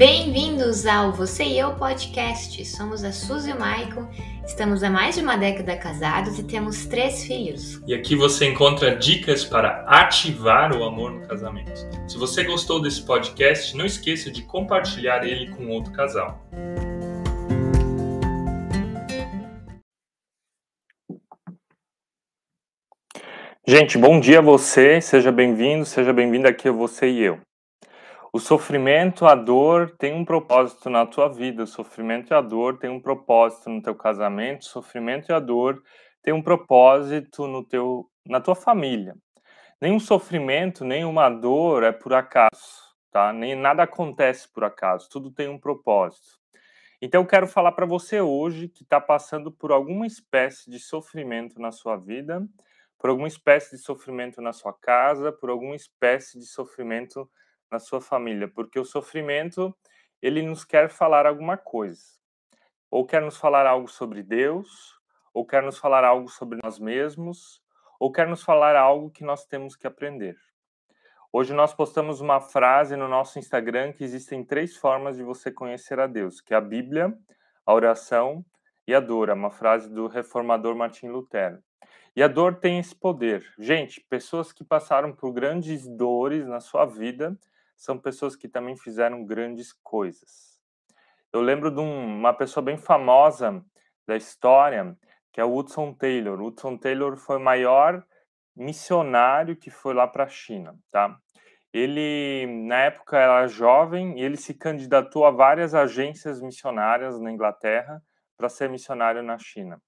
Bem-vindos ao Você e Eu Podcast. Somos a Suzy e o Maicon, estamos há mais de uma década casados e temos três filhos. E aqui você encontra dicas para ativar o amor no casamento. Se você gostou desse podcast, não esqueça de compartilhar ele com outro casal. Gente, bom dia a você, seja bem-vindo, seja bem-vinda aqui a Você e Eu. O sofrimento, a dor tem um propósito na tua vida. O sofrimento e a dor tem um propósito no teu casamento. O sofrimento e a dor tem um propósito no teu, na tua família. Nenhum sofrimento, nenhuma dor é por acaso, tá? Nem nada acontece por acaso. Tudo tem um propósito. Então, eu quero falar para você hoje que está passando por alguma espécie de sofrimento na sua vida, por alguma espécie de sofrimento na sua casa, por alguma espécie de sofrimento na sua família, porque o sofrimento ele nos quer falar alguma coisa. Ou quer nos falar algo sobre Deus, ou quer nos falar algo sobre nós mesmos, ou quer nos falar algo que nós temos que aprender. Hoje nós postamos uma frase no nosso Instagram que existem três formas de você conhecer a Deus, que é a Bíblia, a oração e a dor. É uma frase do reformador Martin Lutero. E a dor tem esse poder. Gente, pessoas que passaram por grandes dores na sua vida, são pessoas que também fizeram grandes coisas. Eu lembro de um, uma pessoa bem famosa da história, que é o Hudson Taylor. O Hudson Taylor foi o maior missionário que foi lá para a China, tá? Ele, na época, era jovem e ele se candidatou a várias agências missionárias na Inglaterra para ser missionário na China.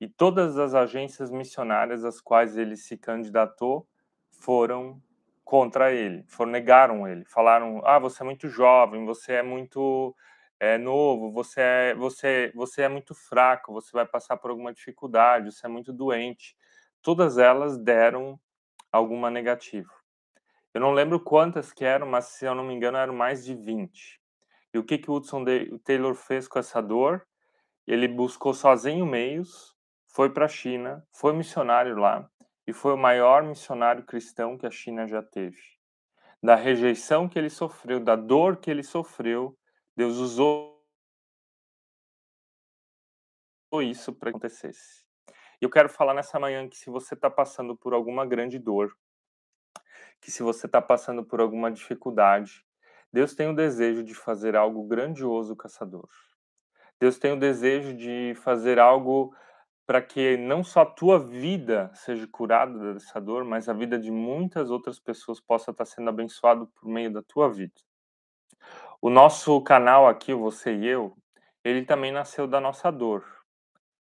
E todas as agências missionárias às quais ele se candidatou foram contra ele, fornegaram ele, falaram: "Ah, você é muito jovem, você é muito é, novo, você é, você, você é muito fraco, você vai passar por alguma dificuldade, você é muito doente". Todas elas deram alguma negativa. Eu não lembro quantas que eram, mas se eu não me engano eram mais de 20. E o que que o Hudson Taylor fez com essa dor? Ele buscou sozinho meios, foi para a China, foi missionário lá, e foi o maior missionário cristão que a China já teve. Da rejeição que ele sofreu, da dor que ele sofreu, Deus usou isso para que acontecesse. E eu quero falar nessa manhã que se você está passando por alguma grande dor, que se você está passando por alguma dificuldade, Deus tem o desejo de fazer algo grandioso com essa dor. Deus tem o desejo de fazer algo para que não só a tua vida seja curada dessa dor, mas a vida de muitas outras pessoas possa estar sendo abençoado por meio da tua vida. O nosso canal aqui, Você e Eu, ele também nasceu da nossa dor.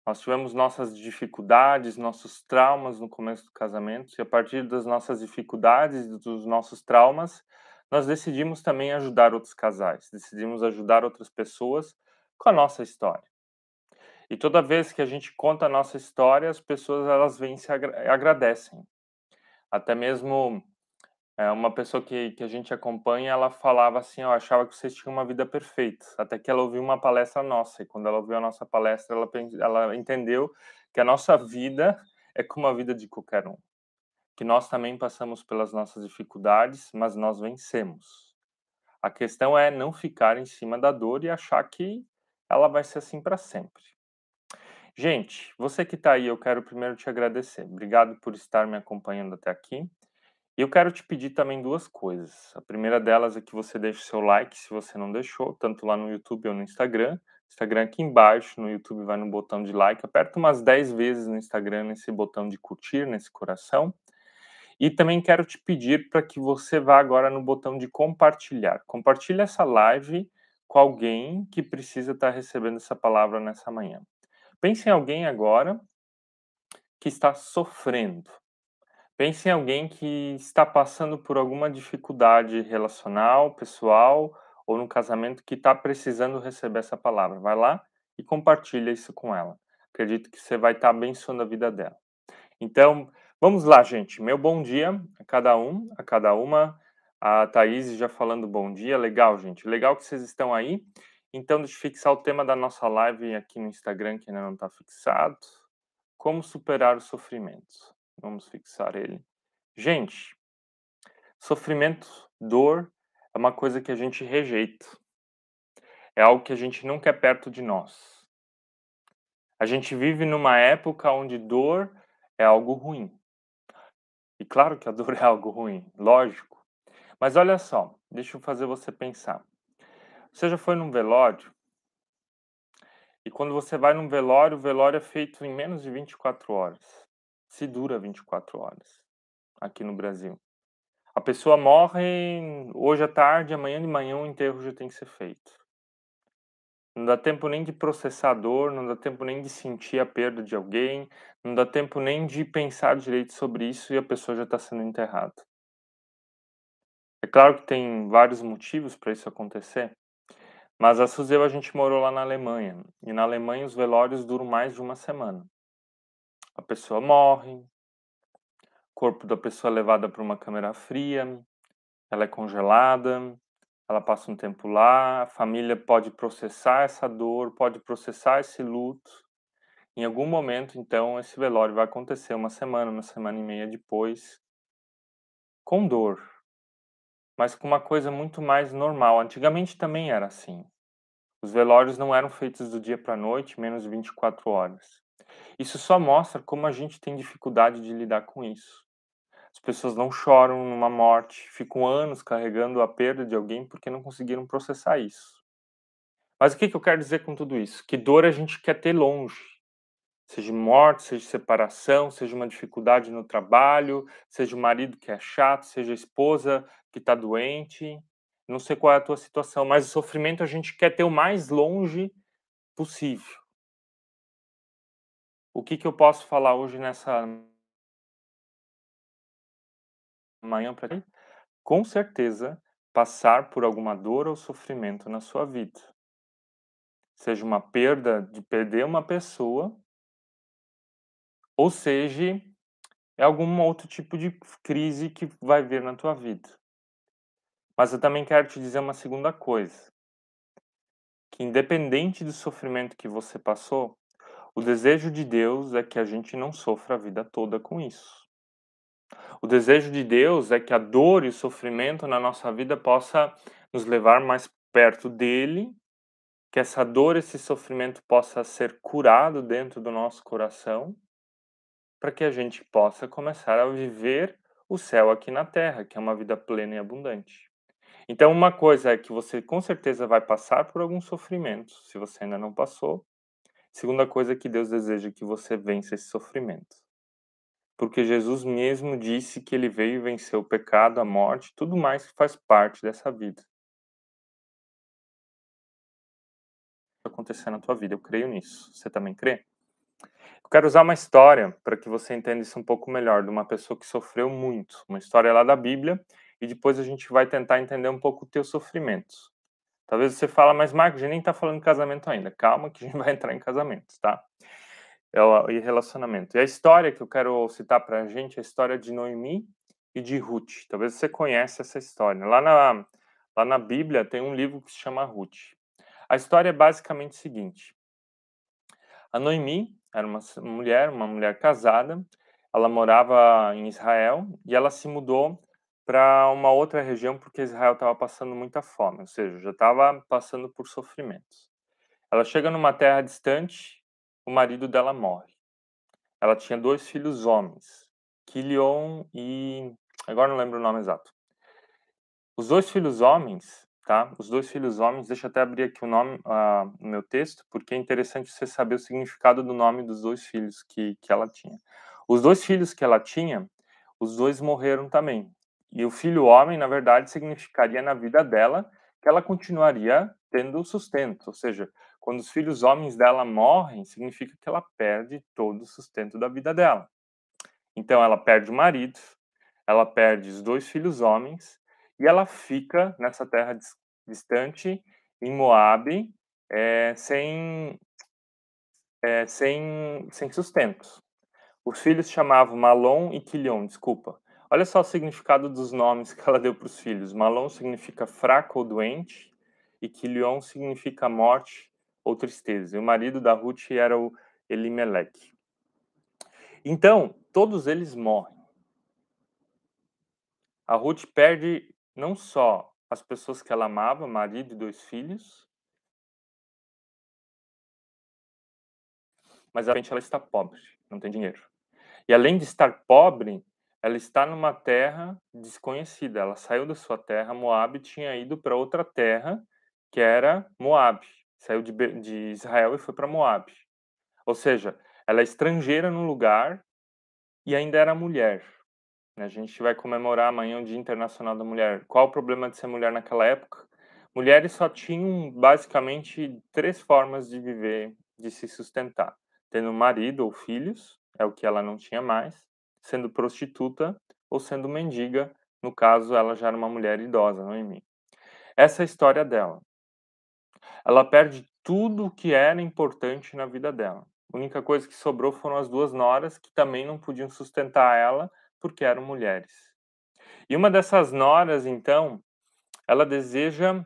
Nós tivemos nossas dificuldades, nossos traumas no começo do casamento, e a partir das nossas dificuldades, dos nossos traumas, nós decidimos também ajudar outros casais, decidimos ajudar outras pessoas com a nossa história. E toda vez que a gente conta a nossa história, as pessoas elas vêm se agra agradecem. Até mesmo é, uma pessoa que, que a gente acompanha, ela falava assim, eu achava que vocês tinham uma vida perfeita, até que ela ouviu uma palestra nossa, e quando ela ouviu a nossa palestra, ela, ela entendeu que a nossa vida é como a vida de qualquer um, que nós também passamos pelas nossas dificuldades, mas nós vencemos. A questão é não ficar em cima da dor e achar que ela vai ser assim para sempre. Gente, você que está aí, eu quero primeiro te agradecer. Obrigado por estar me acompanhando até aqui. E eu quero te pedir também duas coisas. A primeira delas é que você deixe seu like se você não deixou, tanto lá no YouTube ou no Instagram. Instagram aqui embaixo, no YouTube vai no botão de like. Aperta umas 10 vezes no Instagram nesse botão de curtir, nesse coração. E também quero te pedir para que você vá agora no botão de compartilhar. Compartilhe essa live com alguém que precisa estar tá recebendo essa palavra nessa manhã. Pense em alguém agora que está sofrendo. Pense em alguém que está passando por alguma dificuldade relacional, pessoal ou no casamento que está precisando receber essa palavra. Vai lá e compartilha isso com ela. Acredito que você vai estar abençoando a vida dela. Então, vamos lá, gente. Meu bom dia a cada um, a cada uma. A Thaís já falando bom dia. Legal, gente. Legal que vocês estão aí. Então, deixa eu fixar o tema da nossa live aqui no Instagram, que ainda não está fixado. Como superar o sofrimento. Vamos fixar ele. Gente, sofrimento, dor, é uma coisa que a gente rejeita. é algo que a gente não quer perto de nós. A gente vive numa época onde dor é algo ruim. E claro que a dor é algo ruim, lógico. Mas olha só, deixa eu fazer você pensar. Você já foi num velório? E quando você vai num velório, o velório é feito em menos de 24 horas. Se dura 24 horas aqui no Brasil. A pessoa morre hoje à tarde, amanhã de manhã o enterro já tem que ser feito. Não dá tempo nem de processar dor, não dá tempo nem de sentir a perda de alguém, não dá tempo nem de pensar direito sobre isso e a pessoa já está sendo enterrada. É claro que tem vários motivos para isso acontecer, mas a Suzeu a gente morou lá na Alemanha e na Alemanha os velórios duram mais de uma semana. A pessoa morre, corpo da pessoa é levada para uma câmera fria, ela é congelada, ela passa um tempo lá, a família pode processar essa dor, pode processar esse luto. Em algum momento, então, esse velório vai acontecer uma semana, uma semana e meia depois, com dor, mas com uma coisa muito mais normal. Antigamente também era assim. Os velórios não eram feitos do dia para a noite, menos de 24 horas. Isso só mostra como a gente tem dificuldade de lidar com isso. As pessoas não choram numa morte, ficam anos carregando a perda de alguém porque não conseguiram processar isso. Mas o que, que eu quero dizer com tudo isso? Que dor a gente quer ter longe. Seja morte, seja separação, seja uma dificuldade no trabalho, seja o marido que é chato, seja a esposa que está doente. Não sei qual é a tua situação, mas o sofrimento a gente quer ter o mais longe possível. O que, que eu posso falar hoje nessa amanhã para com certeza passar por alguma dor ou sofrimento na sua vida. Seja uma perda de perder uma pessoa, ou seja, é algum outro tipo de crise que vai vir na tua vida. Mas eu também quero te dizer uma segunda coisa. Que independente do sofrimento que você passou, o desejo de Deus é que a gente não sofra a vida toda com isso. O desejo de Deus é que a dor e o sofrimento na nossa vida possa nos levar mais perto dele, que essa dor, esse sofrimento possa ser curado dentro do nosso coração, para que a gente possa começar a viver o céu aqui na terra, que é uma vida plena e abundante. Então, uma coisa é que você com certeza vai passar por algum sofrimento, se você ainda não passou. Segunda coisa é que Deus deseja que você vença esse sofrimento porque Jesus mesmo disse que ele veio vencer o pecado, a morte, tudo mais que faz parte dessa vida. acontecer na tua vida, eu creio nisso. Você também crê? Eu quero usar uma história para que você entenda isso um pouco melhor, de uma pessoa que sofreu muito, uma história lá da Bíblia, e depois a gente vai tentar entender um pouco o teu sofrimento. Talvez você fala, mas Marcos, a gente nem está falando de casamento ainda. Calma que a gente vai entrar em casamento, tá? É e relacionamento. E a história que eu quero citar para a gente é a história de Noemi e de Ruth. Talvez você conheça essa história. Lá na, lá na Bíblia tem um livro que se chama Ruth. A história é basicamente o seguinte. A Noemi era uma mulher, uma mulher casada. Ela morava em Israel e ela se mudou para uma outra região porque Israel estava passando muita fome, ou seja, já estava passando por sofrimentos. Ela chega numa terra distante o marido dela morre. Ela tinha dois filhos homens, Kilion e. Agora não lembro o nome exato. Os dois filhos homens, tá? Os dois filhos homens, deixa eu até abrir aqui o nome uh, no meu texto, porque é interessante você saber o significado do nome dos dois filhos que, que ela tinha. Os dois filhos que ela tinha, os dois morreram também. E o filho homem, na verdade, significaria na vida dela que ela continuaria tendo sustento, ou seja, quando os filhos homens dela morrem, significa que ela perde todo o sustento da vida dela. Então ela perde o marido, ela perde os dois filhos homens e ela fica nessa terra distante, em Moabe, é, sem, é, sem, sem sustento. Os filhos chamavam Malom e Quilion, desculpa. Olha só o significado dos nomes que ela deu para os filhos. Malon significa fraco ou doente, e Quilion significa morte ou tristeza. E o marido da Ruth era o Elimelech. Então, todos eles morrem. A Ruth perde não só as pessoas que ela amava, marido e dois filhos, mas a gente ela está pobre, não tem dinheiro. E além de estar pobre, ela está numa terra desconhecida. Ela saiu da sua terra, Moab, tinha ido para outra terra, que era Moab. Saiu de, de Israel e foi para Moab. Ou seja, ela é estrangeira no lugar e ainda era mulher. A gente vai comemorar amanhã o Dia Internacional da Mulher. Qual o problema de ser mulher naquela época? Mulheres só tinham basicamente três formas de viver, de se sustentar: tendo marido ou filhos, é o que ela não tinha mais, sendo prostituta ou sendo mendiga, no caso ela já era uma mulher idosa, não em mim. Essa é a história dela. Ela perde tudo o que era importante na vida dela. A única coisa que sobrou foram as duas noras que também não podiam sustentar ela porque eram mulheres. E uma dessas noras, então, ela deseja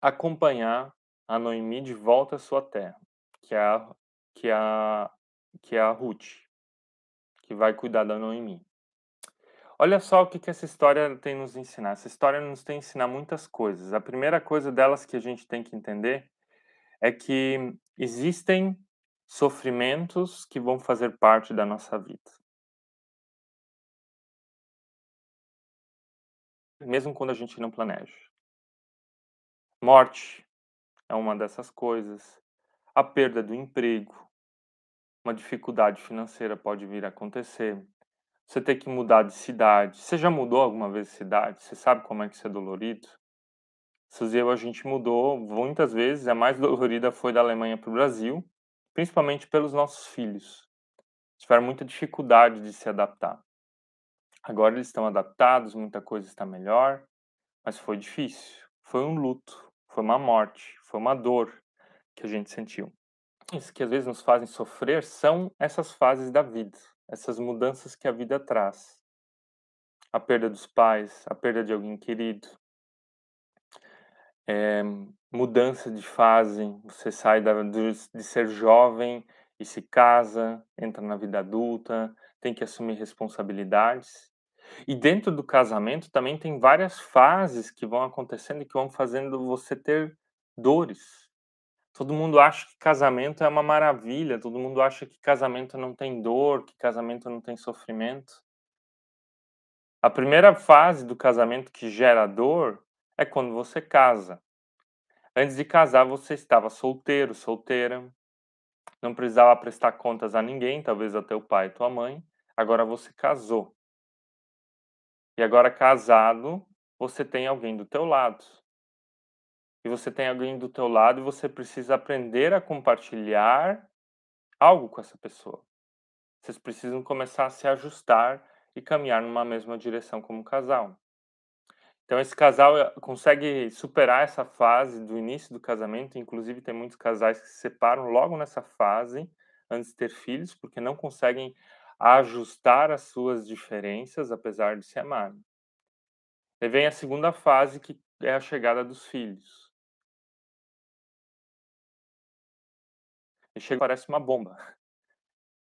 acompanhar a Noemi de volta à sua terra, que é a, que é a, que é a Ruth, que vai cuidar da Noemi. Olha só o que, que essa história tem nos ensinar. Essa história nos tem ensinar muitas coisas. A primeira coisa delas que a gente tem que entender é que existem sofrimentos que vão fazer parte da nossa vida. mesmo quando a gente não planeja. Morte é uma dessas coisas. A perda do emprego, uma dificuldade financeira pode vir a acontecer. Você ter que mudar de cidade. Você já mudou alguma vez de cidade? Você sabe como é que isso é dolorido? Suzy eu, a gente mudou muitas vezes. A mais dolorida foi da Alemanha para o Brasil, principalmente pelos nossos filhos. Tiveram muita dificuldade de se adaptar. Agora eles estão adaptados, muita coisa está melhor, mas foi difícil. Foi um luto, foi uma morte, foi uma dor que a gente sentiu. Que às vezes nos fazem sofrer são essas fases da vida, essas mudanças que a vida traz. A perda dos pais, a perda de alguém querido, é, mudança de fase, você sai da, de, de ser jovem e se casa, entra na vida adulta, tem que assumir responsabilidades. E dentro do casamento também tem várias fases que vão acontecendo e que vão fazendo você ter dores. Todo mundo acha que casamento é uma maravilha, todo mundo acha que casamento não tem dor, que casamento não tem sofrimento. A primeira fase do casamento que gera dor é quando você casa. Antes de casar, você estava solteiro, solteira, não precisava prestar contas a ninguém, talvez a teu pai e tua mãe. Agora você casou. E agora casado, você tem alguém do teu lado. E você tem alguém do teu lado e você precisa aprender a compartilhar algo com essa pessoa. Vocês precisam começar a se ajustar e caminhar numa mesma direção como casal. Então esse casal eh, consegue superar essa fase do início do casamento, inclusive tem muitos casais que se separam logo nessa fase antes de ter filhos, porque não conseguem ajustar as suas diferenças, apesar de se amarem. E vem a segunda fase, que é a chegada dos filhos. E chega parece uma bomba.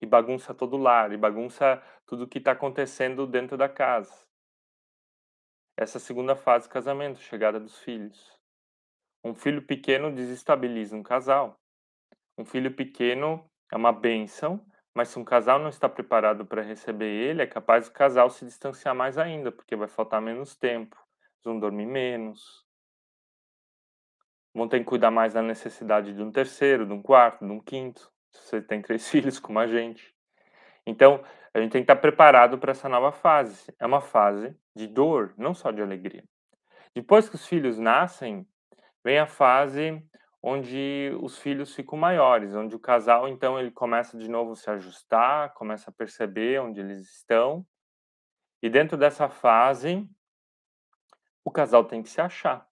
E bagunça todo o lar, e bagunça tudo que está acontecendo dentro da casa. Essa segunda fase do casamento, chegada dos filhos. Um filho pequeno desestabiliza um casal. Um filho pequeno é uma bênção, mas se um casal não está preparado para receber ele, é capaz do casal se distanciar mais ainda, porque vai faltar menos tempo, eles vão dormir menos, vão ter que cuidar mais da necessidade de um terceiro, de um quarto, de um quinto, se você tem três filhos como a gente. Então, a gente tem que estar preparado para essa nova fase. É uma fase de dor, não só de alegria. Depois que os filhos nascem, vem a fase onde os filhos ficam maiores, onde o casal então ele começa de novo a se ajustar, começa a perceber onde eles estão. E dentro dessa fase, o casal tem que se achar.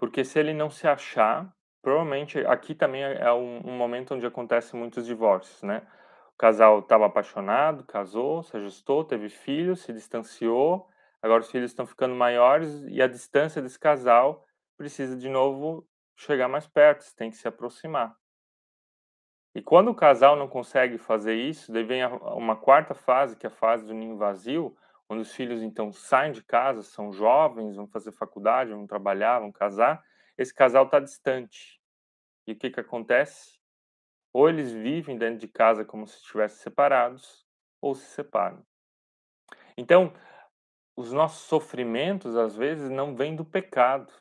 Porque se ele não se achar, provavelmente aqui também é, é um, um momento onde acontecem muitos divórcios, né? O casal estava apaixonado, casou, se ajustou, teve filhos, se distanciou, agora os filhos estão ficando maiores e a distância desse casal precisa de novo chegar mais perto, você tem que se aproximar. E quando o casal não consegue fazer isso, daí vem uma quarta fase, que é a fase do ninho vazio, onde os filhos então saem de casa, são jovens, vão fazer faculdade, vão trabalhar, vão casar. Esse casal está distante. E o que, que acontece? Ou eles vivem dentro de casa como se estivessem separados, ou se separam. Então, os nossos sofrimentos, às vezes, não vêm do pecado.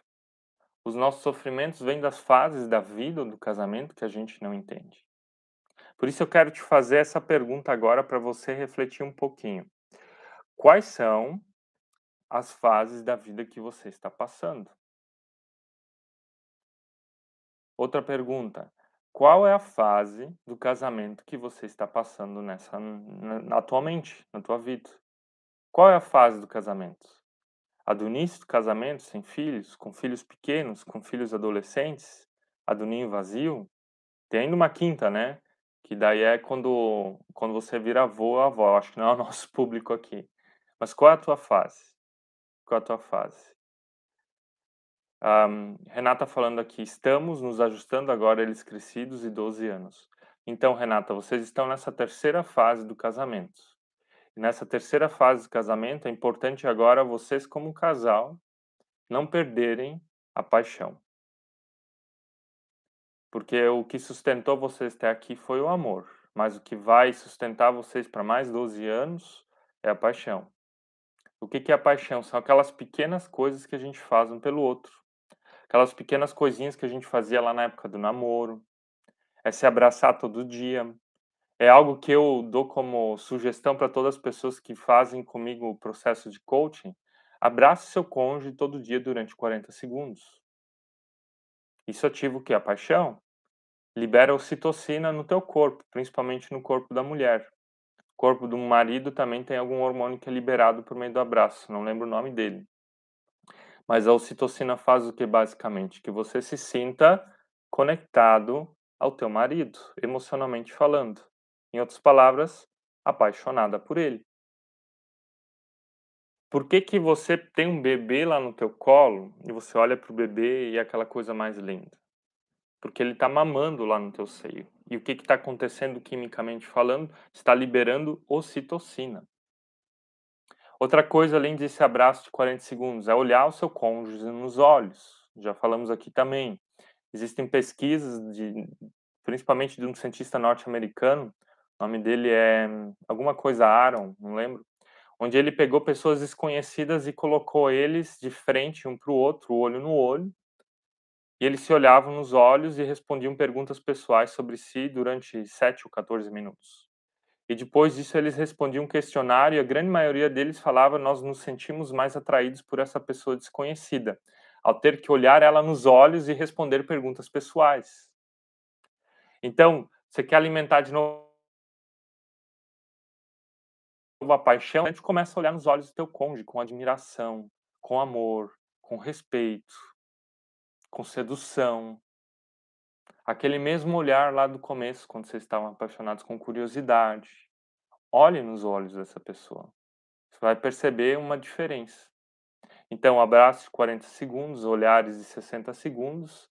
Os nossos sofrimentos vêm das fases da vida ou do casamento que a gente não entende. Por isso eu quero te fazer essa pergunta agora para você refletir um pouquinho. Quais são as fases da vida que você está passando? Outra pergunta: qual é a fase do casamento que você está passando nessa atualmente na tua vida? Qual é a fase do casamento? A do início do casamento, sem filhos, com filhos pequenos, com filhos adolescentes? A do ninho vazio? Tem ainda uma quinta, né? Que daí é quando, quando você vira avô ou avó. Acho que não é o nosso público aqui. Mas qual é a tua fase? Qual é a tua fase? Um, Renata falando aqui, estamos nos ajustando agora, eles crescidos e 12 anos. Então, Renata, vocês estão nessa terceira fase do casamento. E nessa terceira fase do casamento, é importante agora vocês, como casal, não perderem a paixão. Porque o que sustentou vocês até aqui foi o amor. Mas o que vai sustentar vocês para mais 12 anos é a paixão. O que, é a paixão? São aquelas pequenas coisas que a gente faz um pelo outro. Aquelas pequenas coisinhas que a gente fazia lá na época do namoro. É se abraçar todo dia. É algo que eu dou como sugestão para todas as pessoas que fazem comigo o processo de coaching. Abrace seu cônjuge todo dia durante 40 segundos. Isso ativa o que? A paixão. Libera ocitocina no teu corpo, principalmente no corpo da mulher. Corpo do marido também tem algum hormônio que é liberado por meio do abraço, não lembro o nome dele. Mas a ocitocina faz o que basicamente? Que você se sinta conectado ao teu marido, emocionalmente falando. Em outras palavras, apaixonada por ele. Por que, que você tem um bebê lá no teu colo e você olha para o bebê e é aquela coisa mais linda? Porque ele está mamando lá no teu seio. E o que está acontecendo quimicamente falando? Está liberando ocitocina. Outra coisa, além desse abraço de 40 segundos, é olhar o seu cônjuge nos olhos. Já falamos aqui também. Existem pesquisas, de, principalmente de um cientista norte-americano, o nome dele é alguma coisa Aaron, não lembro, onde ele pegou pessoas desconhecidas e colocou eles de frente um para o outro, olho no olho, e eles se olhavam nos olhos e respondiam perguntas pessoais sobre si durante 7 ou 14 minutos. E depois disso eles respondiam um questionário e a grande maioria deles falava nós nos sentimos mais atraídos por essa pessoa desconhecida, ao ter que olhar ela nos olhos e responder perguntas pessoais. Então, você quer alimentar de novo a paixão, a gente começa a olhar nos olhos do teu cônjuge com admiração, com amor, com respeito, com sedução. Aquele mesmo olhar lá do começo, quando vocês estavam apaixonados com curiosidade. Olhe nos olhos dessa pessoa. Você vai perceber uma diferença. Então, abraço de 40 segundos, olhares de 60 segundos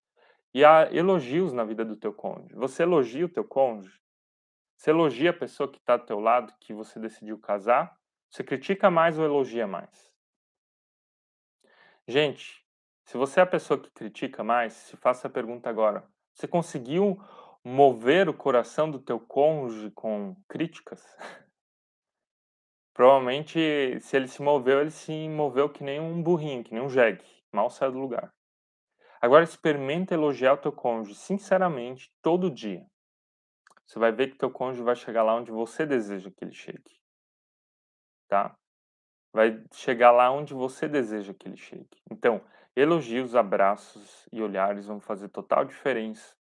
e há elogios na vida do teu cônjuge. Você elogia o teu cônjuge? Você elogia a pessoa que está do teu lado, que você decidiu casar? Você critica mais ou elogia mais? Gente, se você é a pessoa que critica mais, se faça a pergunta agora. Você conseguiu mover o coração do teu cônjuge com críticas? Provavelmente, se ele se moveu, ele se moveu que nem um burrinho, que nem um jegue. Mal saiu do lugar. Agora experimenta elogiar o teu cônjuge sinceramente todo dia. Você vai ver que teu cônjuge vai chegar lá onde você deseja que ele chegue. Tá? Vai chegar lá onde você deseja que ele chegue. Então, elogios, abraços e olhares vão fazer total diferença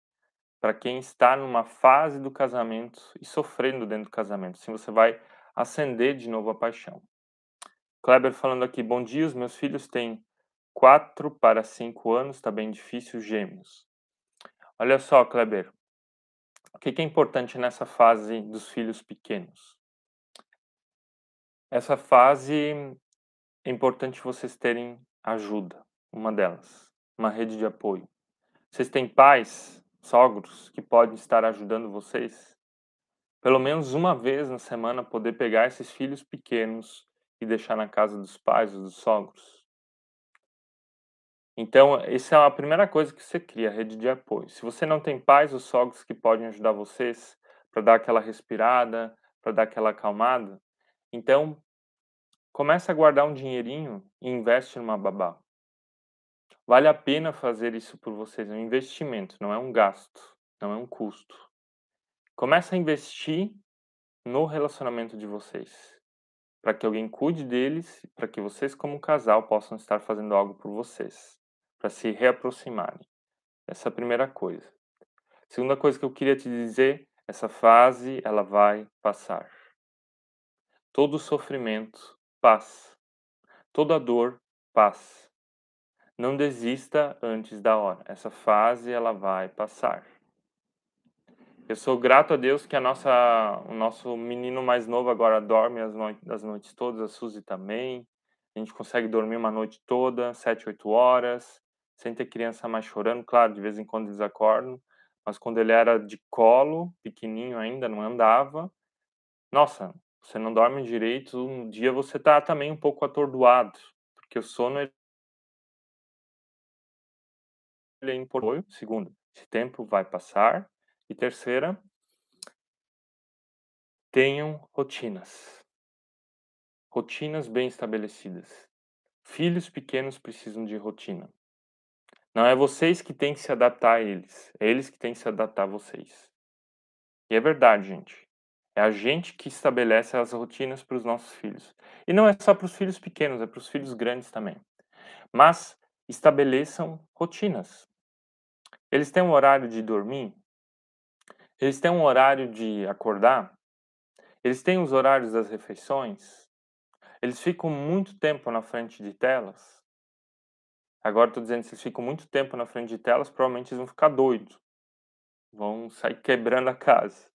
para quem está numa fase do casamento e sofrendo dentro do casamento. Assim você vai acender de novo a paixão. Kleber falando aqui, bom dia, os meus filhos têm 4 para 5 anos, está bem difícil, gêmeos. Olha só, Kleber, o que é importante nessa fase dos filhos pequenos? Essa fase é importante vocês terem ajuda, uma delas, uma rede de apoio. Vocês têm pais, sogros que podem estar ajudando vocês? Pelo menos uma vez na semana poder pegar esses filhos pequenos e deixar na casa dos pais ou dos sogros. Então, essa é a primeira coisa que você cria, a rede de apoio. Se você não tem pais ou sogros que podem ajudar vocês para dar aquela respirada, para dar aquela acalmada, então começa a guardar um dinheirinho e investe numa babá. Vale a pena fazer isso por vocês, é um investimento, não é um gasto, não é um custo. Começa a investir no relacionamento de vocês, para que alguém cuide deles, para que vocês como casal possam estar fazendo algo por vocês para se reaproximarem. Essa é a primeira coisa. Segunda coisa que eu queria te dizer, essa fase ela vai passar. Todo sofrimento passa. Toda dor passa. Não desista antes da hora. Essa fase ela vai passar. Eu sou grato a Deus que a nossa, o nosso menino mais novo agora dorme as, no as noites todas, a Suzy também. A gente consegue dormir uma noite toda, sete, oito horas sem ter criança mais chorando. Claro, de vez em quando eles acordam, mas quando ele era de colo, pequenininho ainda, não andava. Nossa, você não dorme direito, um dia você tá também um pouco atordoado, porque o sono é importante. Segundo, esse tempo vai passar. E terceira, tenham rotinas. Rotinas bem estabelecidas. Filhos pequenos precisam de rotina. Não é vocês que têm que se adaptar a eles, é eles que têm que se adaptar a vocês. E é verdade, gente. É a gente que estabelece as rotinas para os nossos filhos. E não é só para os filhos pequenos, é para os filhos grandes também. Mas estabeleçam rotinas. Eles têm um horário de dormir? Eles têm um horário de acordar? Eles têm os horários das refeições? Eles ficam muito tempo na frente de telas? Agora estou dizendo, se eles ficam muito tempo na frente de telas, provavelmente eles vão ficar doidos. Vão sair quebrando a casa.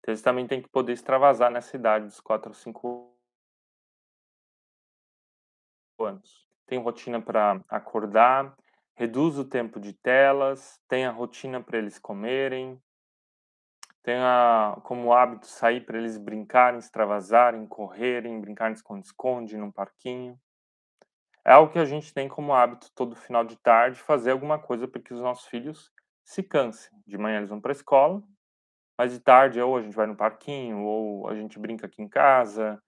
Então, eles também têm que poder extravasar nessa idade dos 4 ou 5 anos. Tem rotina para acordar, reduz o tempo de telas, tem a rotina para eles comerem, tem a, como hábito sair para eles brincarem, extravasarem, correrem, brincarem esconde-esconde num parquinho. É algo que a gente tem como hábito todo final de tarde fazer alguma coisa para que os nossos filhos se cansem. De manhã eles vão para a escola, mas de tarde ou a gente vai no parquinho, ou a gente brinca aqui em casa,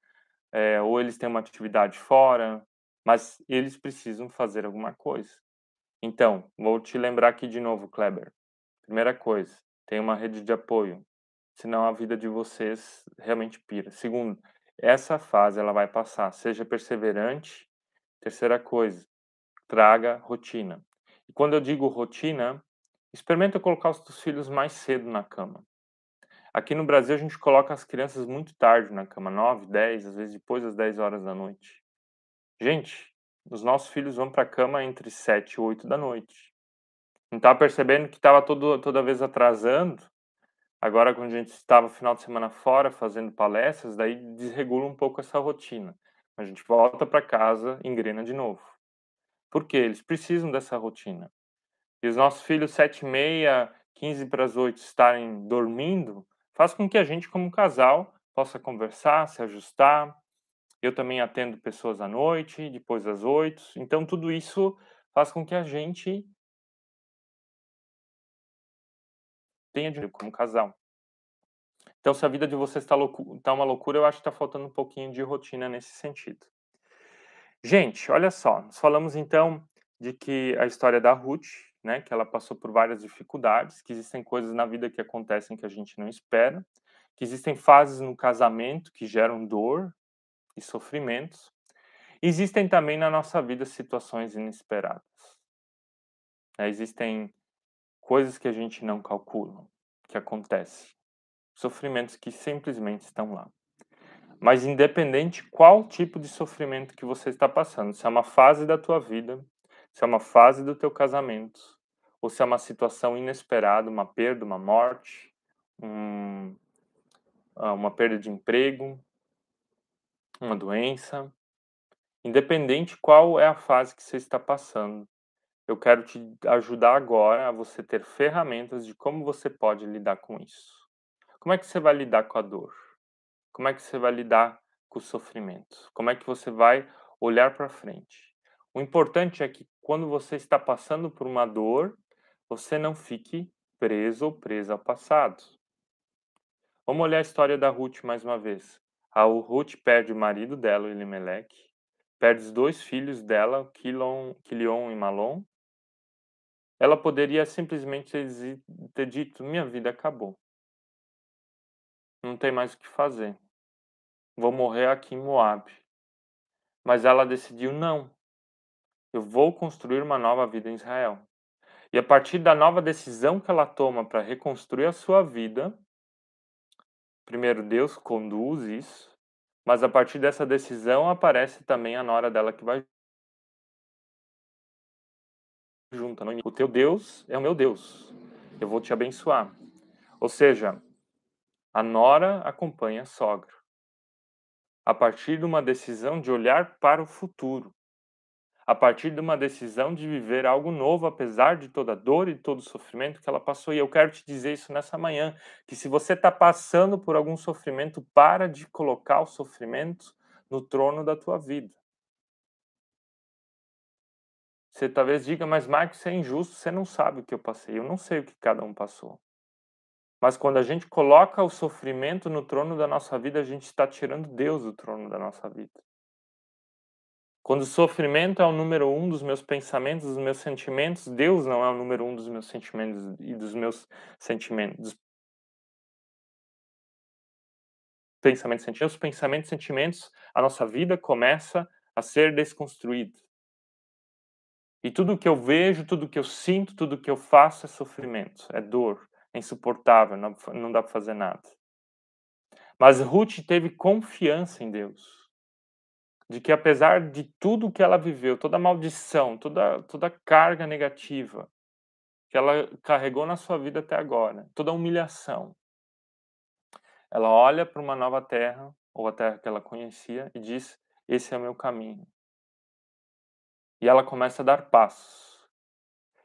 é, ou eles têm uma atividade fora, mas eles precisam fazer alguma coisa. Então, vou te lembrar aqui de novo, Kleber. Primeira coisa, tem uma rede de apoio, senão a vida de vocês realmente pira. Segundo, essa fase ela vai passar. Seja perseverante Terceira coisa, traga rotina. E quando eu digo rotina, experimenta colocar os seus filhos mais cedo na cama. Aqui no Brasil a gente coloca as crianças muito tarde na cama, 9, 10, às vezes depois das 10 horas da noite. Gente, os nossos filhos vão para a cama entre 7 e 8 da noite. Não estava percebendo que estava toda vez atrasando? Agora, quando a gente estava final de semana fora fazendo palestras, daí desregula um pouco essa rotina. A gente volta para casa, engrena de novo. Por quê? Eles precisam dessa rotina. E os nossos filhos, sete e meia, quinze para as oito, estarem dormindo, faz com que a gente, como casal, possa conversar, se ajustar. Eu também atendo pessoas à noite, depois das oito. Então, tudo isso faz com que a gente tenha dinheiro como casal. Então, se a vida de vocês está tá uma loucura, eu acho que está faltando um pouquinho de rotina nesse sentido. Gente, olha só, nós falamos então de que a história da Ruth, né, que ela passou por várias dificuldades, que existem coisas na vida que acontecem que a gente não espera, que existem fases no casamento que geram dor e sofrimentos. Existem também na nossa vida situações inesperadas. É, existem coisas que a gente não calcula, que acontecem sofrimentos que simplesmente estão lá. Mas independente qual tipo de sofrimento que você está passando, se é uma fase da tua vida, se é uma fase do teu casamento, ou se é uma situação inesperada, uma perda, uma morte, um, ah, uma perda de emprego, uma doença, independente qual é a fase que você está passando, eu quero te ajudar agora a você ter ferramentas de como você pode lidar com isso. Como é que você vai lidar com a dor? Como é que você vai lidar com o sofrimento? Como é que você vai olhar para frente? O importante é que quando você está passando por uma dor, você não fique preso ou presa ao passado. Vamos olhar a história da Ruth mais uma vez. Ruth perde o marido dela, Elimelech, perde os dois filhos dela, Quilon, Quilion e Malom. Ela poderia simplesmente ter dito: Minha vida acabou. Não tem mais o que fazer. Vou morrer aqui em Moab. Mas ela decidiu: Não. Eu vou construir uma nova vida em Israel. E a partir da nova decisão que ela toma para reconstruir a sua vida, primeiro Deus conduz isso, mas a partir dessa decisão aparece também a nora dela que vai junto. O teu Deus é o meu Deus. Eu vou te abençoar. Ou seja, a nora acompanha a sogra. A partir de uma decisão de olhar para o futuro a partir de uma decisão de viver algo novo, apesar de toda dor e todo sofrimento que ela passou. E eu quero te dizer isso nessa manhã, que se você está passando por algum sofrimento, para de colocar o sofrimento no trono da tua vida. Você talvez diga, mas Marcos, isso é injusto, você não sabe o que eu passei. Eu não sei o que cada um passou. Mas quando a gente coloca o sofrimento no trono da nossa vida, a gente está tirando Deus do trono da nossa vida. Quando o sofrimento é o número um dos meus pensamentos, dos meus sentimentos, Deus não é o número um dos meus sentimentos e dos meus sentimentos. Pensamentos, sentimentos, pensamentos, sentimentos, a nossa vida começa a ser desconstruída. E tudo que eu vejo, tudo que eu sinto, tudo que eu faço é sofrimento, é dor, é insuportável, não, não dá para fazer nada. Mas Ruth teve confiança em Deus de que apesar de tudo que ela viveu, toda maldição, toda, toda carga negativa que ela carregou na sua vida até agora, toda humilhação, ela olha para uma nova terra, ou a terra que ela conhecia, e diz: Esse é o meu caminho. E ela começa a dar passos.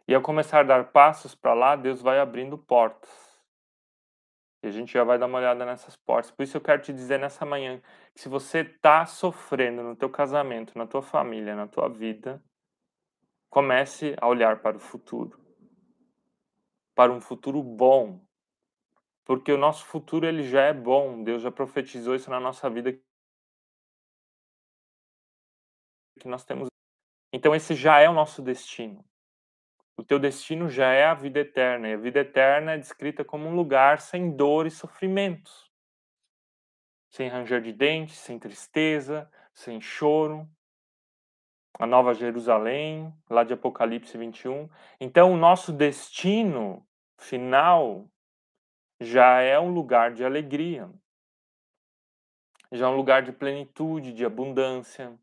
E ao começar a dar passos para lá, Deus vai abrindo portas. E a gente já vai dar uma olhada nessas portas. Por isso eu quero te dizer nessa manhã se você está sofrendo no teu casamento, na tua família, na tua vida, comece a olhar para o futuro. Para um futuro bom. Porque o nosso futuro ele já é bom. Deus já profetizou isso na nossa vida que nós temos. Então esse já é o nosso destino. O teu destino já é a vida eterna, e a vida eterna é descrita como um lugar sem dor e sofrimentos. Sem ranger de dentes, sem tristeza, sem choro. A Nova Jerusalém, lá de Apocalipse 21. Então, o nosso destino final já é um lugar de alegria. Já é um lugar de plenitude, de abundância.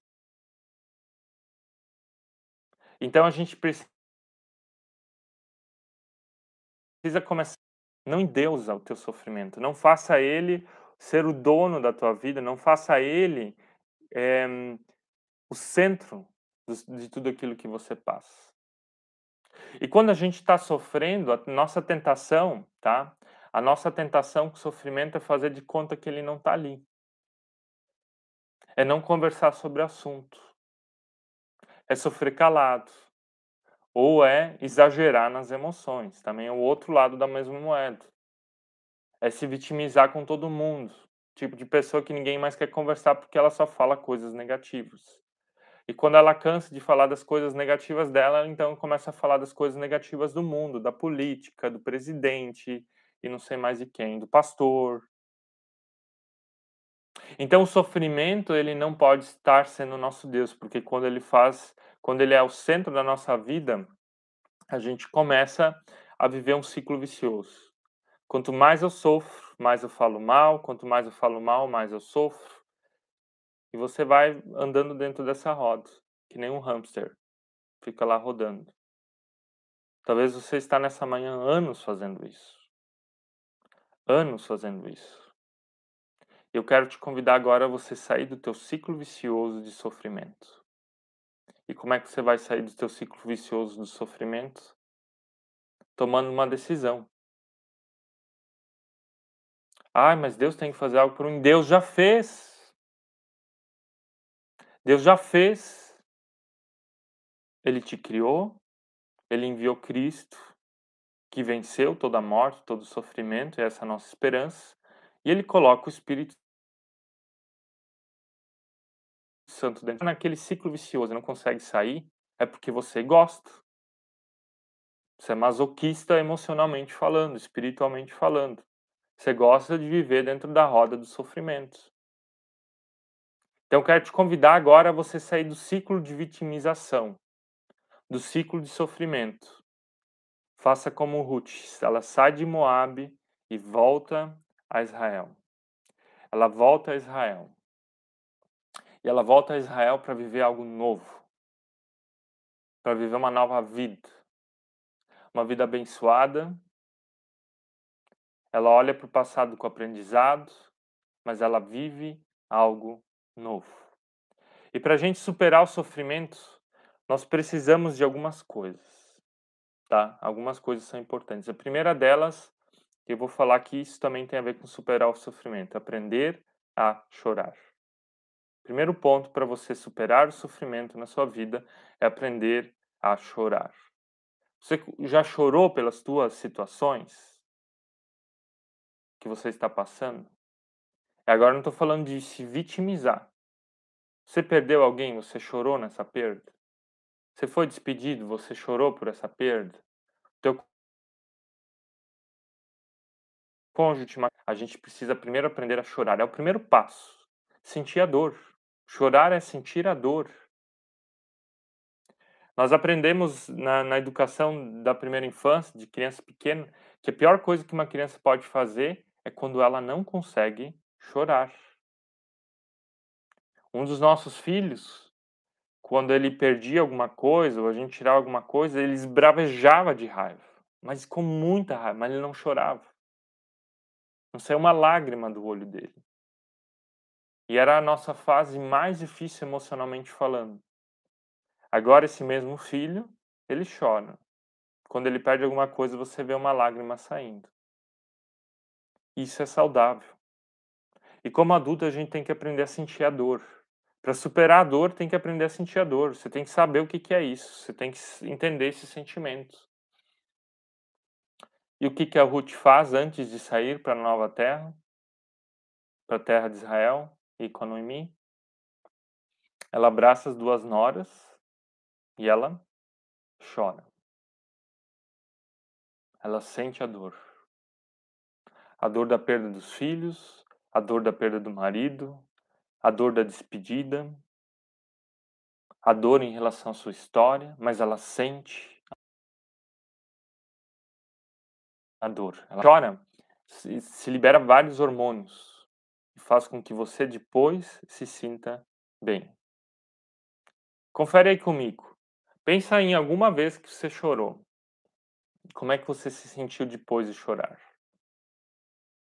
Então a gente precisa começar. Não endeusa o teu sofrimento. Não faça ele ser o dono da tua vida. Não faça ele é, o centro de tudo aquilo que você passa. E quando a gente está sofrendo, a nossa tentação, tá? A nossa tentação com o sofrimento é fazer de conta que ele não está ali. É não conversar sobre o assunto. É sofrer calado ou é exagerar nas emoções, também é o outro lado da mesma moeda. É se vitimizar com todo mundo, tipo de pessoa que ninguém mais quer conversar porque ela só fala coisas negativas. E quando ela cansa de falar das coisas negativas dela, então começa a falar das coisas negativas do mundo, da política, do presidente e não sei mais de quem, do pastor. Então o sofrimento ele não pode estar sendo nosso Deus, porque quando ele faz quando ele é o centro da nossa vida, a gente começa a viver um ciclo vicioso. Quanto mais eu sofro, mais eu falo mal, quanto mais eu falo mal, mais eu sofro. E você vai andando dentro dessa roda, que nem um hamster, fica lá rodando. Talvez você está nessa manhã anos fazendo isso. Anos fazendo isso. Eu quero te convidar agora a você sair do teu ciclo vicioso de sofrimento. E como é que você vai sair do teu ciclo vicioso do sofrimento? Tomando uma decisão. Ai, mas Deus tem que fazer algo por mim. Deus já fez. Deus já fez. Ele te criou, ele enviou Cristo, que venceu toda a morte, todo o sofrimento, e essa é a nossa esperança, e ele coloca o Espírito Santo dentro. Naquele ciclo vicioso não consegue sair, é porque você gosta. Você é masoquista emocionalmente falando, espiritualmente falando. Você gosta de viver dentro da roda do sofrimento. Então eu quero te convidar agora a você sair do ciclo de vitimização, do ciclo de sofrimento. Faça como Ruth, ela sai de Moabe e volta a Israel. Ela volta a Israel. E ela volta a Israel para viver algo novo. Para viver uma nova vida. Uma vida abençoada. Ela olha para o passado com aprendizado, mas ela vive algo novo. E para a gente superar o sofrimento, nós precisamos de algumas coisas, tá? Algumas coisas são importantes. A primeira delas, eu vou falar que isso também tem a ver com superar o sofrimento, aprender a chorar. Primeiro ponto para você superar o sofrimento na sua vida é aprender a chorar. Você já chorou pelas tuas situações que você está passando? Agora não estou falando de se vitimizar. Você perdeu alguém, você chorou nessa perda? Você foi despedido, você chorou por essa perda? Teu cônjuge, a gente precisa primeiro aprender a chorar. É o primeiro passo. Sentir a dor. Chorar é sentir a dor. Nós aprendemos na, na educação da primeira infância, de criança pequena, que a pior coisa que uma criança pode fazer é quando ela não consegue chorar. Um dos nossos filhos, quando ele perdia alguma coisa, ou a gente tirava alguma coisa, ele esbravejava de raiva, mas com muita raiva, mas ele não chorava. Não saiu uma lágrima do olho dele. E era a nossa fase mais difícil emocionalmente falando. Agora, esse mesmo filho, ele chora. Quando ele perde alguma coisa, você vê uma lágrima saindo. Isso é saudável. E como adulto, a gente tem que aprender a sentir a dor. Para superar a dor, tem que aprender a sentir a dor. Você tem que saber o que, que é isso. Você tem que entender esse sentimento. E o que, que a Ruth faz antes de sair para a nova terra? Para a terra de Israel e com Noemi? Ela abraça as duas noras e ela chora. Ela sente a dor. A dor da perda dos filhos, a dor da perda do marido, a dor da despedida, a dor em relação à sua história, mas ela sente a dor. Ela chora, se, libera vários hormônios e faz com que você depois se sinta bem. Confere aí comigo. Pensa em alguma vez que você chorou. Como é que você se sentiu depois de chorar?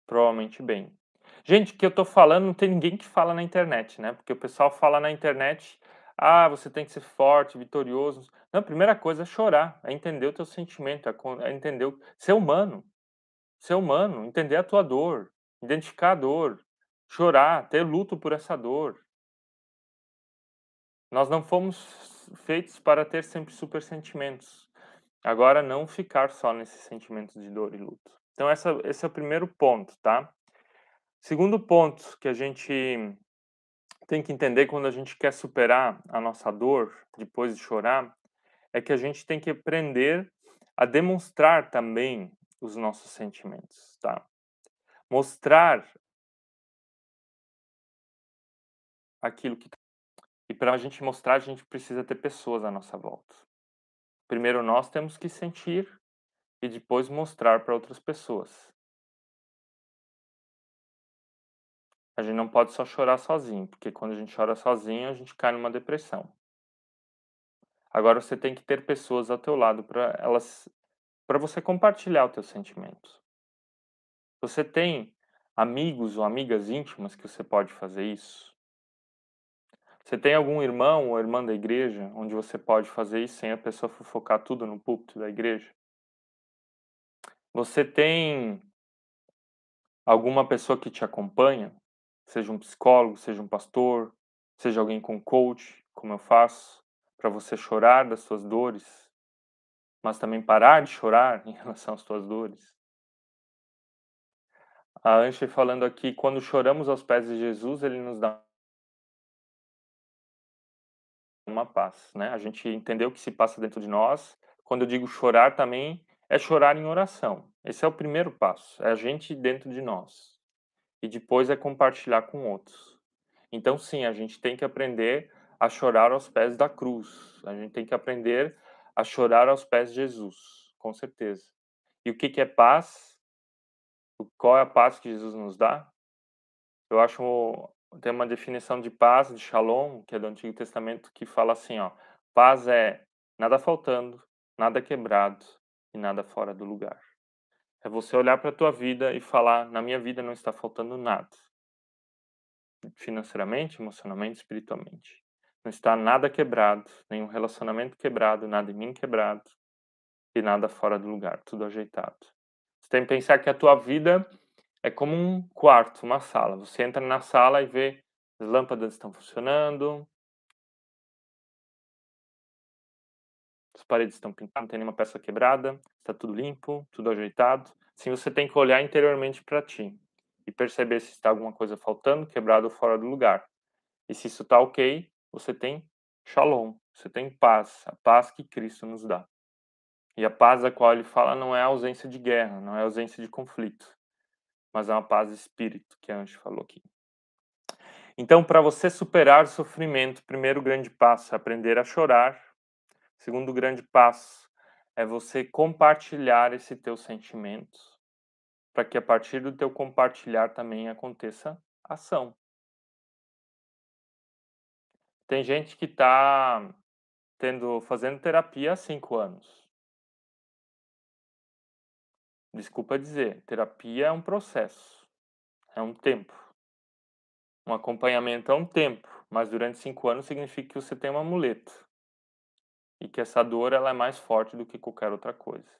Provavelmente bem. Gente, que eu tô falando não tem ninguém que fala na internet, né? Porque o pessoal fala na internet, ah, você tem que ser forte, vitorioso. Não, a primeira coisa é chorar, é entender o teu sentimento, é, é entender, o... ser humano. Ser humano, entender a tua dor, identificar a dor, chorar, ter luto por essa dor. Nós não fomos feitos para ter sempre super sentimentos. Agora, não ficar só nesses sentimentos de dor e luto. Então, essa, esse é o primeiro ponto, tá? Segundo ponto que a gente tem que entender quando a gente quer superar a nossa dor depois de chorar é que a gente tem que aprender a demonstrar também os nossos sentimentos, tá? Mostrar aquilo que e para a gente mostrar a gente precisa ter pessoas à nossa volta. Primeiro nós temos que sentir e depois mostrar para outras pessoas. a gente não pode só chorar sozinho, porque quando a gente chora sozinho, a gente cai numa depressão. Agora você tem que ter pessoas ao teu lado para elas para você compartilhar o teu sentimento. Você tem amigos ou amigas íntimas que você pode fazer isso? Você tem algum irmão ou irmã da igreja onde você pode fazer isso sem a pessoa fofocar tudo no púlpito da igreja? Você tem alguma pessoa que te acompanha seja um psicólogo, seja um pastor, seja alguém com coach, como eu faço, para você chorar das suas dores, mas também parar de chorar em relação às suas dores. A Anche falando aqui, quando choramos aos pés de Jesus, ele nos dá uma paz, né? A gente entendeu o que se passa dentro de nós. Quando eu digo chorar também é chorar em oração. Esse é o primeiro passo, é a gente dentro de nós. E depois é compartilhar com outros. Então sim, a gente tem que aprender a chorar aos pés da cruz. A gente tem que aprender a chorar aos pés de Jesus, com certeza. E o que que é paz? Qual é a paz que Jesus nos dá? Eu acho tem uma definição de paz, de shalom, que é do Antigo Testamento, que fala assim, ó, paz é nada faltando, nada quebrado e nada fora do lugar. É você olhar para a tua vida e falar, na minha vida não está faltando nada. Financeiramente, emocionalmente, espiritualmente. Não está nada quebrado, nenhum relacionamento quebrado, nada em mim quebrado e nada fora do lugar, tudo ajeitado. Você tem que pensar que a tua vida é como um quarto, uma sala. Você entra na sala e vê as lâmpadas estão funcionando, paredes estão pintadas, não tem nenhuma peça quebrada, está tudo limpo, tudo ajeitado. Sim, você tem que olhar interiormente para ti e perceber se está alguma coisa faltando, quebrado ou fora do lugar. E se isso está ok, você tem shalom, você tem paz, a paz que Cristo nos dá. E a paz da qual ele fala não é a ausência de guerra, não é a ausência de conflito, mas é uma paz de espírito, que a Anjo falou aqui. Então, para você superar o sofrimento, primeiro grande passo é aprender a chorar. Segundo grande passo é você compartilhar esse teu sentimento, para que a partir do teu compartilhar também aconteça ação. Tem gente que está tendo fazendo terapia há cinco anos. Desculpa dizer, terapia é um processo, é um tempo. Um acompanhamento é um tempo, mas durante cinco anos significa que você tem uma muleta e que essa dor ela é mais forte do que qualquer outra coisa.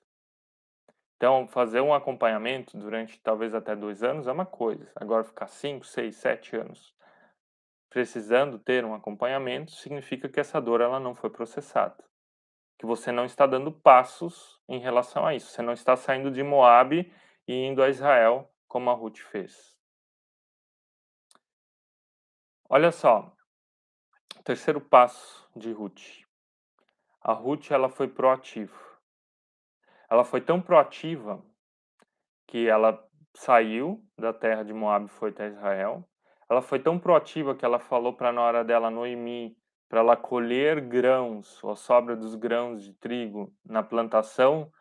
Então, fazer um acompanhamento durante talvez até dois anos é uma coisa. Agora, ficar cinco, seis, sete anos precisando ter um acompanhamento significa que essa dor ela não foi processada que você não está dando passos em relação a isso. Você não está saindo de Moab e indo a Israel como a Ruth fez. Olha só, terceiro passo de Ruth. A Ruth ela foi proativa. Ela foi tão proativa que ela saiu da terra de Moab e foi até Israel. Ela foi tão proativa que ela falou para a nora dela, Noemi, para ela colher grãos, ou sobra dos grãos de trigo na plantação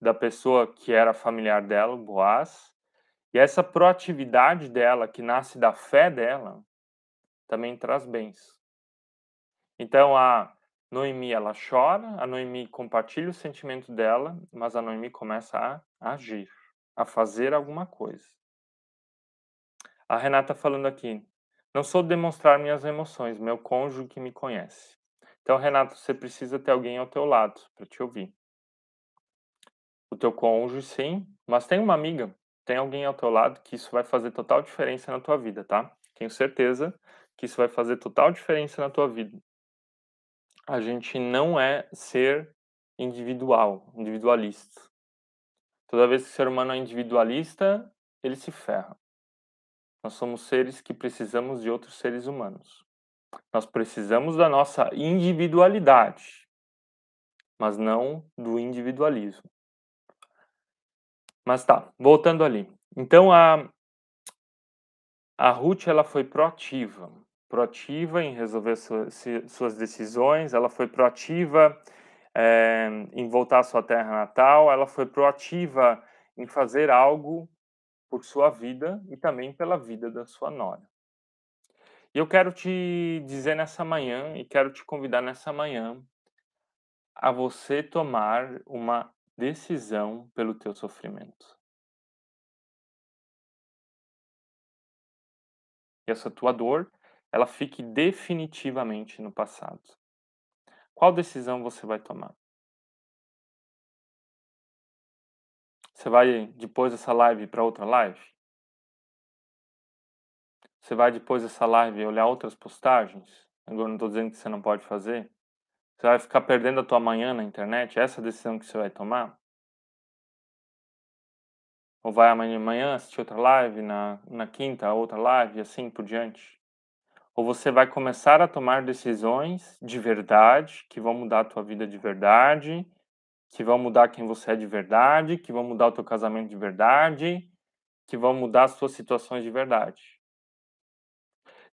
da pessoa que era familiar dela, Boaz. E essa proatividade dela, que nasce da fé dela, também traz bens. Então a Noemi ela chora, a Noemi compartilha o sentimento dela, mas a Noemi começa a agir, a fazer alguma coisa. A Renata falando aqui, não sou demonstrar minhas emoções, meu cônjuge que me conhece. Então, Renato, você precisa ter alguém ao teu lado para te ouvir. O teu cônjuge, sim, mas tem uma amiga, tem alguém ao teu lado que isso vai fazer total diferença na tua vida, tá? Tenho certeza que isso vai fazer total diferença na tua vida. A gente não é ser individual, individualista. Toda vez que o ser humano é individualista, ele se ferra. Nós somos seres que precisamos de outros seres humanos. Nós precisamos da nossa individualidade, mas não do individualismo. Mas tá, voltando ali. Então a a Ruth ela foi proativa, proativa em resolver suas decisões, ela foi proativa é, em voltar à sua terra natal, ela foi proativa em fazer algo por sua vida e também pela vida da sua nora. E eu quero te dizer nessa manhã e quero te convidar nessa manhã a você tomar uma decisão pelo teu sofrimento. E essa tua dor, ela fique definitivamente no passado. Qual decisão você vai tomar? Você vai depois dessa live para outra live? Você vai depois dessa live olhar outras postagens? Agora não estou dizendo que você não pode fazer. Você vai ficar perdendo a tua manhã na internet? É essa a decisão que você vai tomar? Ou vai amanhã de manhã assistir outra live, na, na quinta outra live e assim por diante? Ou você vai começar a tomar decisões de verdade, que vão mudar a tua vida de verdade, que vão mudar quem você é de verdade, que vão mudar o teu casamento de verdade, que vão mudar as suas situações de verdade.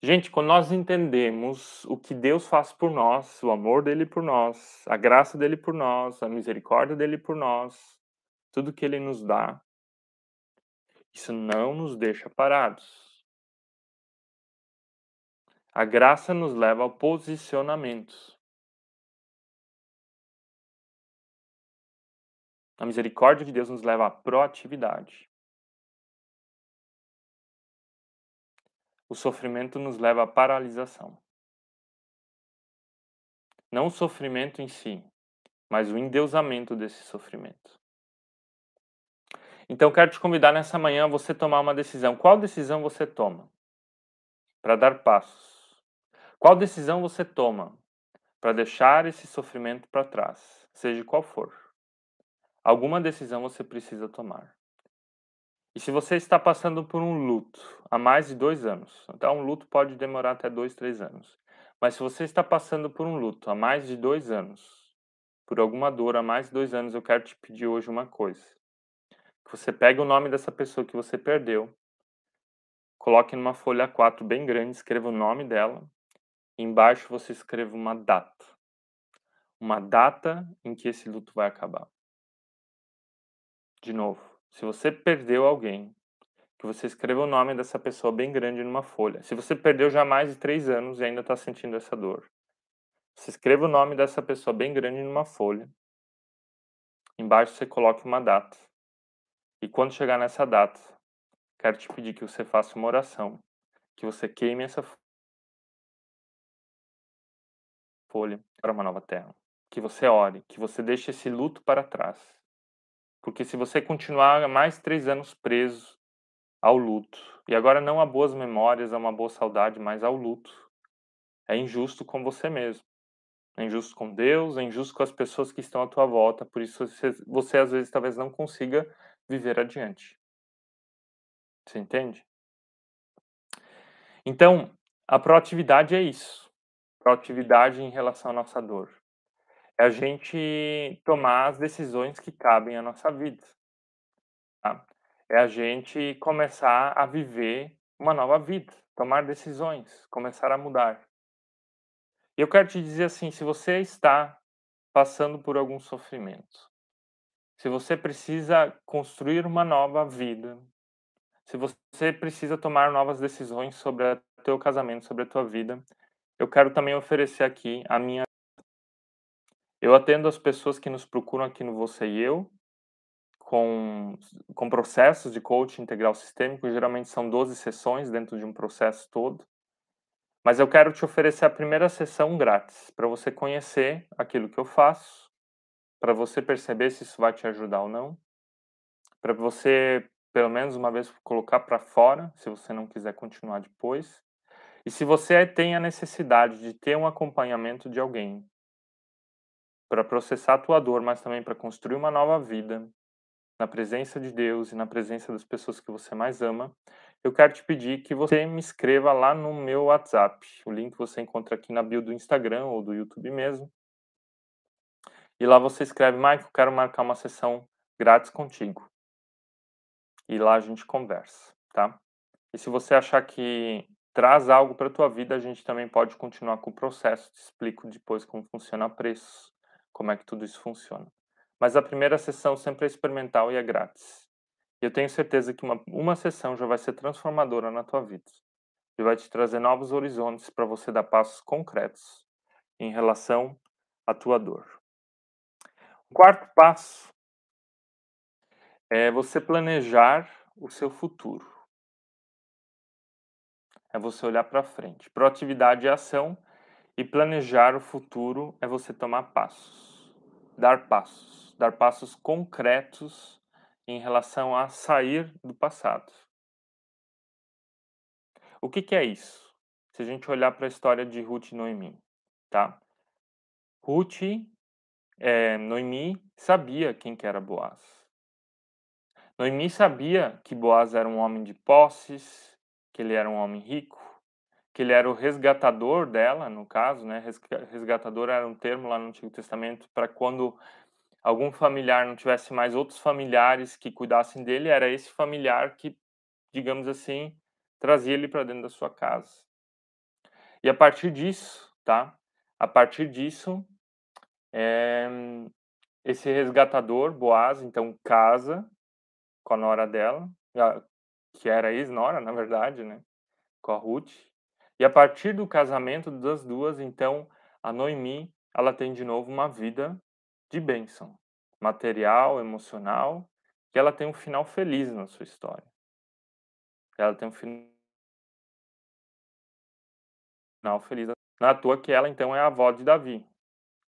Gente, quando nós entendemos o que Deus faz por nós, o amor dele por nós, a graça dele por nós, a misericórdia dele por nós, tudo que ele nos dá, isso não nos deixa parados. A graça nos leva ao posicionamento. A misericórdia de Deus nos leva à proatividade. O sofrimento nos leva à paralisação. Não o sofrimento em si, mas o endeusamento desse sofrimento. Então, quero te convidar nessa manhã a você tomar uma decisão. Qual decisão você toma para dar passos? Qual decisão você toma para deixar esse sofrimento para trás, seja qual for? Alguma decisão você precisa tomar. E se você está passando por um luto há mais de dois anos, então um luto pode demorar até dois, três anos. Mas se você está passando por um luto há mais de dois anos, por alguma dor há mais de dois anos, eu quero te pedir hoje uma coisa você pega o nome dessa pessoa que você perdeu, coloque numa folha A4 bem grande, escreva o nome dela, embaixo você escreva uma data. Uma data em que esse luto vai acabar. De novo, se você perdeu alguém, que você escreva o nome dessa pessoa bem grande numa folha. Se você perdeu já mais de três anos e ainda está sentindo essa dor, você escreva o nome dessa pessoa bem grande numa folha. Embaixo você coloque uma data. E quando chegar nessa data, quero te pedir que você faça uma oração, que você queime essa folha para uma nova terra. Que você ore, que você deixe esse luto para trás. Porque se você continuar mais três anos preso ao luto, e agora não a boas memórias, a uma boa saudade, mas ao luto, é injusto com você mesmo. É injusto com Deus, é injusto com as pessoas que estão à tua volta, por isso você, você às vezes talvez não consiga viver adiante. Você entende? Então, a proatividade é isso. Proatividade em relação à nossa dor. É a gente tomar as decisões que cabem à nossa vida. Tá? É a gente começar a viver uma nova vida, tomar decisões, começar a mudar. E eu quero te dizer assim, se você está passando por algum sofrimento, se você precisa construir uma nova vida, se você precisa tomar novas decisões sobre o teu casamento, sobre a tua vida, eu quero também oferecer aqui a minha. Eu atendo as pessoas que nos procuram aqui no Você e Eu, com, com processos de coaching integral sistêmico, geralmente são 12 sessões dentro de um processo todo. Mas eu quero te oferecer a primeira sessão grátis, para você conhecer aquilo que eu faço, para você perceber se isso vai te ajudar ou não, para você pelo menos uma vez colocar para fora, se você não quiser continuar depois. E se você tem a necessidade de ter um acompanhamento de alguém para processar a tua dor, mas também para construir uma nova vida na presença de Deus e na presença das pessoas que você mais ama, eu quero te pedir que você me escreva lá no meu WhatsApp. O link você encontra aqui na bio do Instagram ou do YouTube mesmo. E lá você escreve, Mike, quero marcar uma sessão grátis contigo. E lá a gente conversa, tá? E se você achar que traz algo para a tua vida, a gente também pode continuar com o processo. Te explico depois como funciona preços, como é que tudo isso funciona. Mas a primeira sessão sempre é experimental e é grátis. E eu tenho certeza que uma, uma sessão já vai ser transformadora na tua vida. E vai te trazer novos horizontes para você dar passos concretos em relação à tua dor. O quarto passo é você planejar o seu futuro. É você olhar para frente. Proatividade é ação e planejar o futuro é você tomar passos, dar passos, dar passos concretos em relação a sair do passado. O que, que é isso? Se a gente olhar para a história de Ruth e Noemi, tá? Ruth, é, Noemi, sabia quem que era Boaz. Noemi sabia que Boaz era um homem de posses, que ele era um homem rico, que ele era o resgatador dela, no caso, né? Resgatador era um termo lá no Antigo Testamento para quando algum familiar não tivesse mais outros familiares que cuidassem dele, era esse familiar que, digamos assim, trazia ele para dentro da sua casa. E a partir disso, tá? A partir disso, é, esse resgatador, Boaz, então casa com a nora dela, que era ex-nora, na verdade, né? Com a Ruth. E a partir do casamento das duas, então, a Noemi, ela tem de novo uma vida de bênção, material, emocional, que ela tem um final feliz na sua história. Ela tem um final feliz. Na toa que ela, então, é a avó de Davi,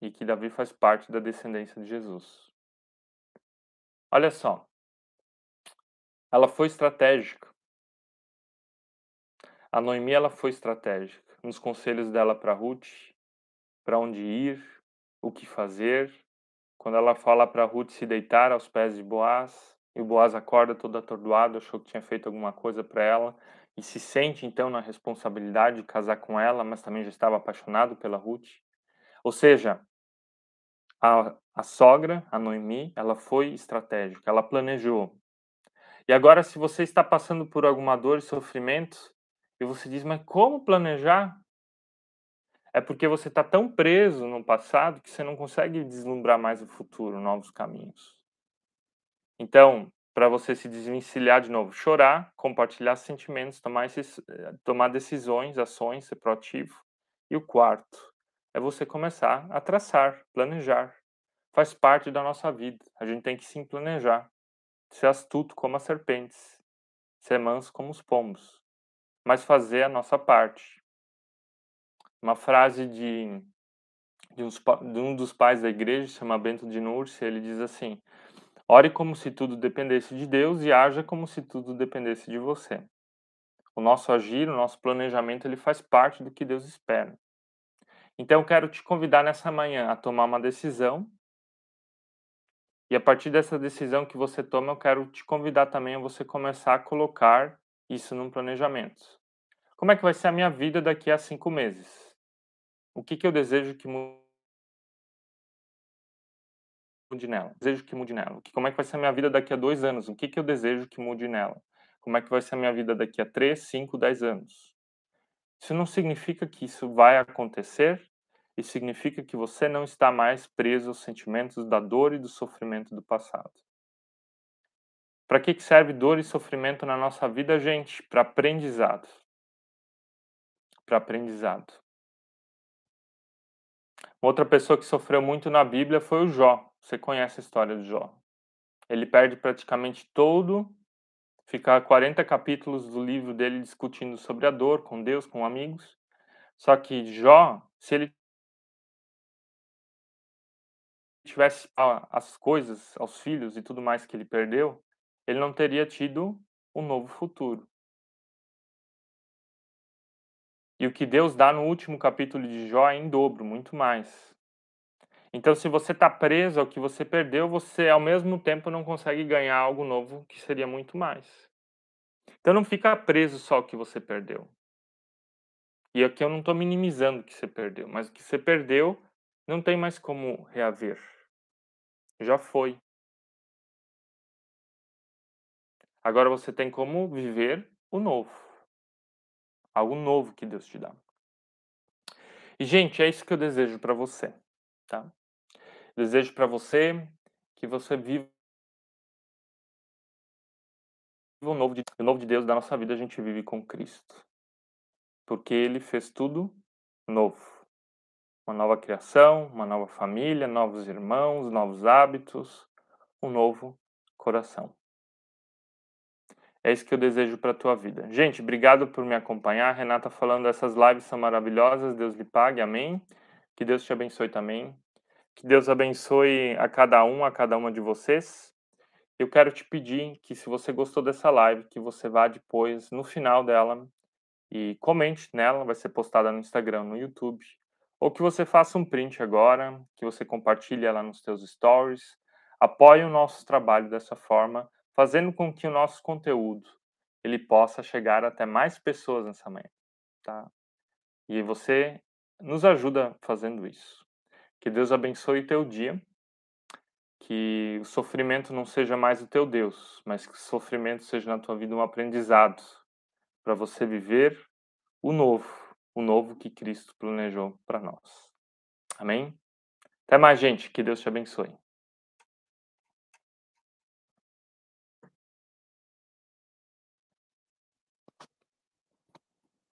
e que Davi faz parte da descendência de Jesus. Olha só, ela foi estratégica. A Noemi ela foi estratégica nos conselhos dela para Ruth, para onde ir, o que fazer. Quando ela fala para Ruth se deitar aos pés de Boaz, e Boaz acorda todo atordoado, achou que tinha feito alguma coisa para ela e se sente então na responsabilidade de casar com ela, mas também já estava apaixonado pela Ruth. Ou seja, a, a sogra, a Noemi, ela foi estratégica, ela planejou. E agora, se você está passando por alguma dor e sofrimento, e você diz, mas como planejar? É porque você está tão preso no passado que você não consegue deslumbrar mais o futuro, novos caminhos. Então, para você se desvencilhar de novo, chorar, compartilhar sentimentos, tomar, esses, eh, tomar decisões, ações, ser proativo. E o quarto é você começar a traçar, planejar. Faz parte da nossa vida. A gente tem que sim planejar. Ser astuto como as serpentes, ser manso como os pombos mas fazer a nossa parte. Uma frase de, de, uns, de um dos pais da igreja, chama Bento de Núrcia, ele diz assim: Ore como se tudo dependesse de Deus e haja como se tudo dependesse de você. O nosso agir, o nosso planejamento, ele faz parte do que Deus espera. Então, eu quero te convidar nessa manhã a tomar uma decisão. E a partir dessa decisão que você toma, eu quero te convidar também a você começar a colocar isso num planejamento. Como é que vai ser a minha vida daqui a cinco meses? O que, que eu desejo que mude nela? Desejo que mude nela. Como é que vai ser a minha vida daqui a dois anos? O que, que eu desejo que mude nela? Como é que vai ser a minha vida daqui a três, cinco, dez anos? Isso não significa que isso vai acontecer, isso significa que você não está mais preso aos sentimentos da dor e do sofrimento do passado. Para que serve dor e sofrimento na nossa vida, gente? Para aprendizado para aprendizado. Outra pessoa que sofreu muito na Bíblia foi o Jó. Você conhece a história de Jó. Ele perde praticamente todo, fica 40 capítulos do livro dele discutindo sobre a dor com Deus, com amigos. Só que Jó, se ele tivesse as coisas, aos filhos e tudo mais que ele perdeu, ele não teria tido um novo futuro. E o que Deus dá no último capítulo de Jó é em dobro, muito mais. Então, se você está preso ao que você perdeu, você ao mesmo tempo não consegue ganhar algo novo que seria muito mais. Então, não fica preso só ao que você perdeu. E aqui eu não estou minimizando o que você perdeu, mas o que você perdeu não tem mais como reaver. Já foi. Agora você tem como viver o novo. Algo novo que Deus te dá. E, gente, é isso que eu desejo para você, tá? Desejo para você que você viva o novo, de, o novo de Deus da nossa vida, a gente vive com Cristo. Porque Ele fez tudo novo. Uma nova criação, uma nova família, novos irmãos, novos hábitos, um novo coração. É isso que eu desejo para a tua vida. Gente, obrigado por me acompanhar. Renata falando, essas lives são maravilhosas. Deus lhe pague. Amém. Que Deus te abençoe também. Que Deus abençoe a cada um, a cada uma de vocês. Eu quero te pedir que se você gostou dessa live, que você vá depois, no final dela, e comente nela, vai ser postada no Instagram, no YouTube, ou que você faça um print agora, que você compartilhe lá nos seus stories. Apoie o nosso trabalho dessa forma, fazendo com que o nosso conteúdo ele possa chegar até mais pessoas nessa manhã, tá? E você nos ajuda fazendo isso. Que Deus abençoe o teu dia. Que o sofrimento não seja mais o teu Deus, mas que o sofrimento seja na tua vida um aprendizado para você viver o novo, o novo que Cristo planejou para nós. Amém? Até mais, gente. Que Deus te abençoe.